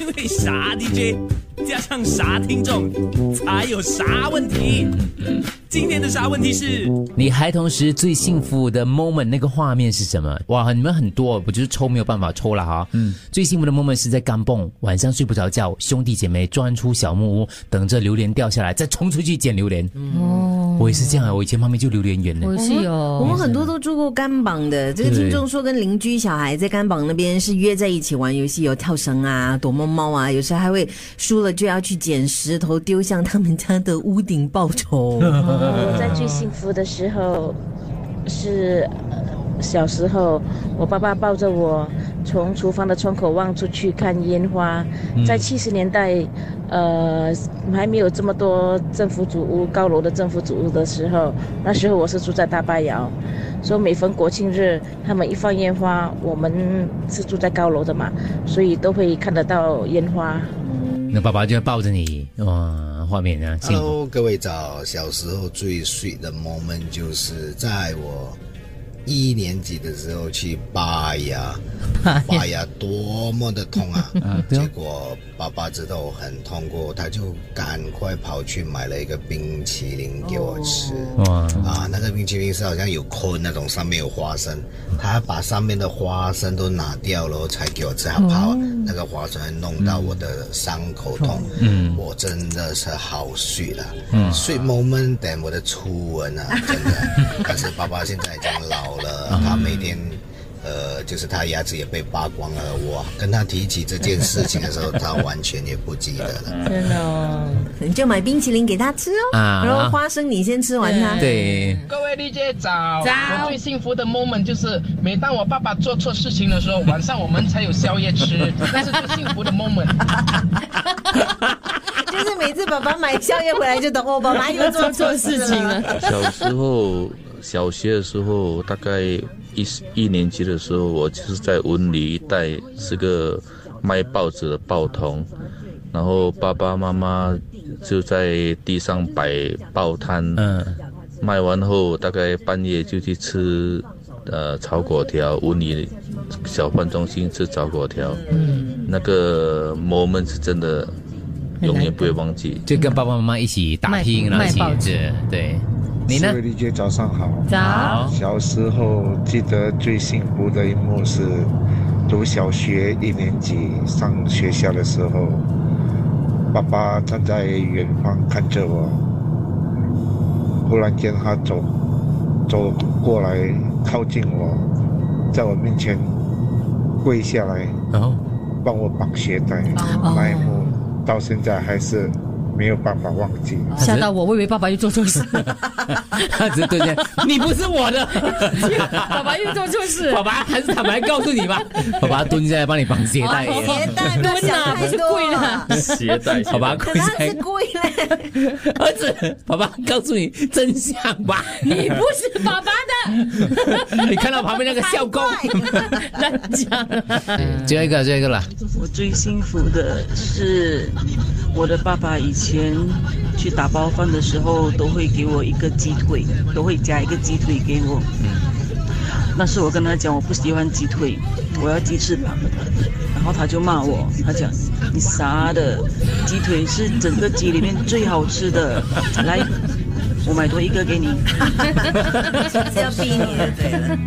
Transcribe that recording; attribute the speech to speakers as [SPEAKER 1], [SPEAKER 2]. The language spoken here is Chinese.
[SPEAKER 1] 因为啥 DJ 加上啥听众，才有啥问题。今天的啥问题是？
[SPEAKER 2] 你孩童时最幸福的 moment 那个画面是什么？哇，你们很多，我就是抽没有办法抽了哈。嗯，最幸福的 moment 是在干蹦，晚上睡不着觉，兄弟姐妹钻出小木屋，等着榴莲掉下来，再冲出去捡榴莲。哦，我也是这样啊，我以前旁边就榴莲园呢。
[SPEAKER 3] 我是有，
[SPEAKER 4] 我们很多都住过甘榜的。这个听众说，跟邻居小孩在甘榜那边是约在一起玩游戏，有跳绳啊、躲猫猫啊，有时候还会输了就要去捡石头丢向他们家的屋顶报仇。
[SPEAKER 5] 我 在最幸福的时候是小时候，我爸爸抱着我从厨房的窗口望出去看烟花。在七十年代，呃，还没有这么多政府主屋、高楼的政府主屋的时候，那时候我是住在大巴窑，所以每逢国庆日，他们一放烟花，我们是住在高楼的嘛，所以都会看得到烟花。
[SPEAKER 2] 那爸爸就抱着你，哇！画面啊
[SPEAKER 6] ！Hello，各位早。小时候最 sweet 的 moment 就是在我一年级的时候去拔牙，拔牙多么的痛啊！结果爸爸知道我很痛苦，他就赶快跑去买了一个冰淇淋给我吃。哇！啊，那个冰淇淋是好像有坤那种，上面有花生，他把上面的花生都拿掉了才给我吃，他怕那个花生弄到我的伤口痛。嗯，我真的是好睡了。嗯，sweet moment 等我的初吻啊，真的。但是爸爸现在已经老。了，他每天，呃，就是他牙齿也被拔光了。我跟他提起这件事情的时候，他完全也不记得了。
[SPEAKER 3] 真的哦，
[SPEAKER 4] 你就买冰淇淋给他吃哦。啊，然后花生你先吃完它。
[SPEAKER 2] 对，
[SPEAKER 7] 各位丽姐早。
[SPEAKER 3] 早。
[SPEAKER 7] 我最幸福的 moment 就是，每当我爸爸做错事情的时候，晚上我们才有宵夜吃，那是最幸福的 moment。
[SPEAKER 4] 就是每次爸爸买宵夜回来，就等我爸爸又做错事情了。
[SPEAKER 8] 小时候。小学的时候，大概一一年级的时候，我就是在文理一带是个卖报纸的报童，然后爸爸妈妈就在地上摆报摊，嗯，卖完后大概半夜就去吃，呃，炒粿条，文理小贩中心吃炒粿条，嗯，那个 moment 是真的永远不会忘记，
[SPEAKER 2] 就跟爸爸妈妈一起打拼了，
[SPEAKER 3] 卖报纸，
[SPEAKER 2] 对。你呢？
[SPEAKER 9] 丽姐，早上好。
[SPEAKER 3] 早。
[SPEAKER 9] 小时候记得最幸福的一幕是读小学一年级上学校的时候，爸爸站在远方看着我，忽然间他走走过来靠近我，在我面前跪下来，然后帮我绑鞋带，那一幕到现在还是。没有办法忘记，
[SPEAKER 3] 吓到我，我以为爸爸又做错事。
[SPEAKER 2] 他只对对，你不是我的，
[SPEAKER 3] 爸爸又做错事。
[SPEAKER 2] 爸爸还是坦白告诉你吧，爸爸蹲下来帮你绑鞋带。
[SPEAKER 4] 鞋带蹲
[SPEAKER 3] 啊，不是跪了。
[SPEAKER 8] 鞋带，
[SPEAKER 2] 爸爸，跪
[SPEAKER 4] 他是跪嘞。
[SPEAKER 2] 儿子，爸爸告诉你真相吧，
[SPEAKER 3] 你不是爸爸的。
[SPEAKER 2] 你看到旁边那个校工，
[SPEAKER 3] 乱讲。
[SPEAKER 2] 最后一个，最后一个了。
[SPEAKER 10] 我最幸福的是。我的爸爸以前去打包饭的时候，都会给我一个鸡腿，都会加一个鸡腿给我。那是我跟他讲，我不喜欢鸡腿，我要鸡翅膀。然后他就骂我，他讲你啥的，鸡腿是整个鸡里面最好吃的。来，我买多一个给你。
[SPEAKER 4] 是要逼你的，对了。